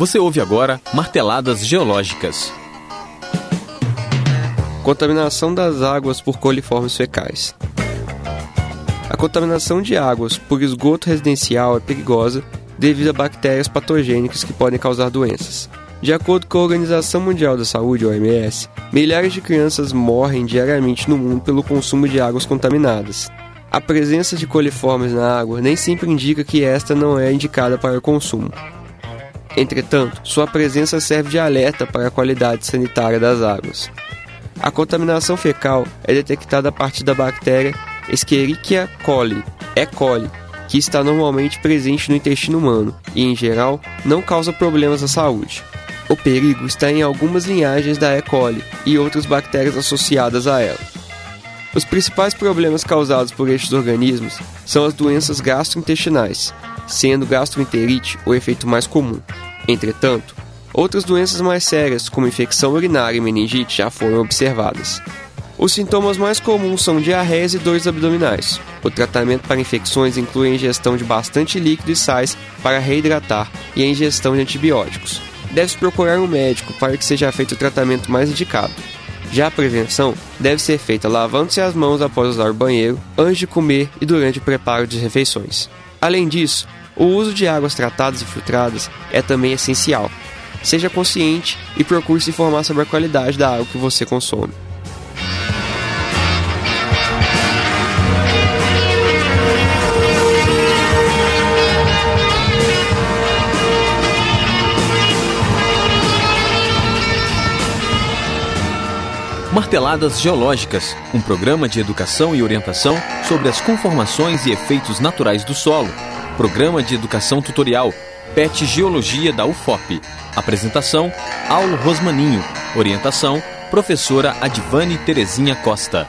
Você ouve agora Marteladas Geológicas. Contaminação das águas por coliformes fecais. A contaminação de águas por esgoto residencial é perigosa devido a bactérias patogênicas que podem causar doenças. De acordo com a Organização Mundial da Saúde, OMS, milhares de crianças morrem diariamente no mundo pelo consumo de águas contaminadas. A presença de coliformes na água nem sempre indica que esta não é indicada para o consumo. Entretanto, sua presença serve de alerta para a qualidade sanitária das águas. A contaminação fecal é detectada a partir da bactéria Escherichia coli, E. coli, que está normalmente presente no intestino humano e, em geral, não causa problemas à saúde. O perigo está em algumas linhagens da E. coli e outras bactérias associadas a ela. Os principais problemas causados por estes organismos são as doenças gastrointestinais, sendo gastroenterite o efeito mais comum. Entretanto, outras doenças mais sérias, como infecção urinária e meningite, já foram observadas. Os sintomas mais comuns são diarreias e dores abdominais. O tratamento para infecções inclui a ingestão de bastante líquido e sais para reidratar e a ingestão de antibióticos deve-se procurar um médico para que seja feito o tratamento mais indicado. Já a prevenção deve ser feita lavando-se as mãos após usar o banheiro, antes de comer e durante o preparo de refeições. Além disso, o uso de águas tratadas e filtradas é também essencial. Seja consciente e procure se informar sobre a qualidade da água que você consome. Marteladas Geológicas, um programa de educação e orientação sobre as conformações e efeitos naturais do solo. Programa de educação tutorial, PET Geologia da UFOP. Apresentação, Aulo Rosmaninho. Orientação, professora Advane Terezinha Costa.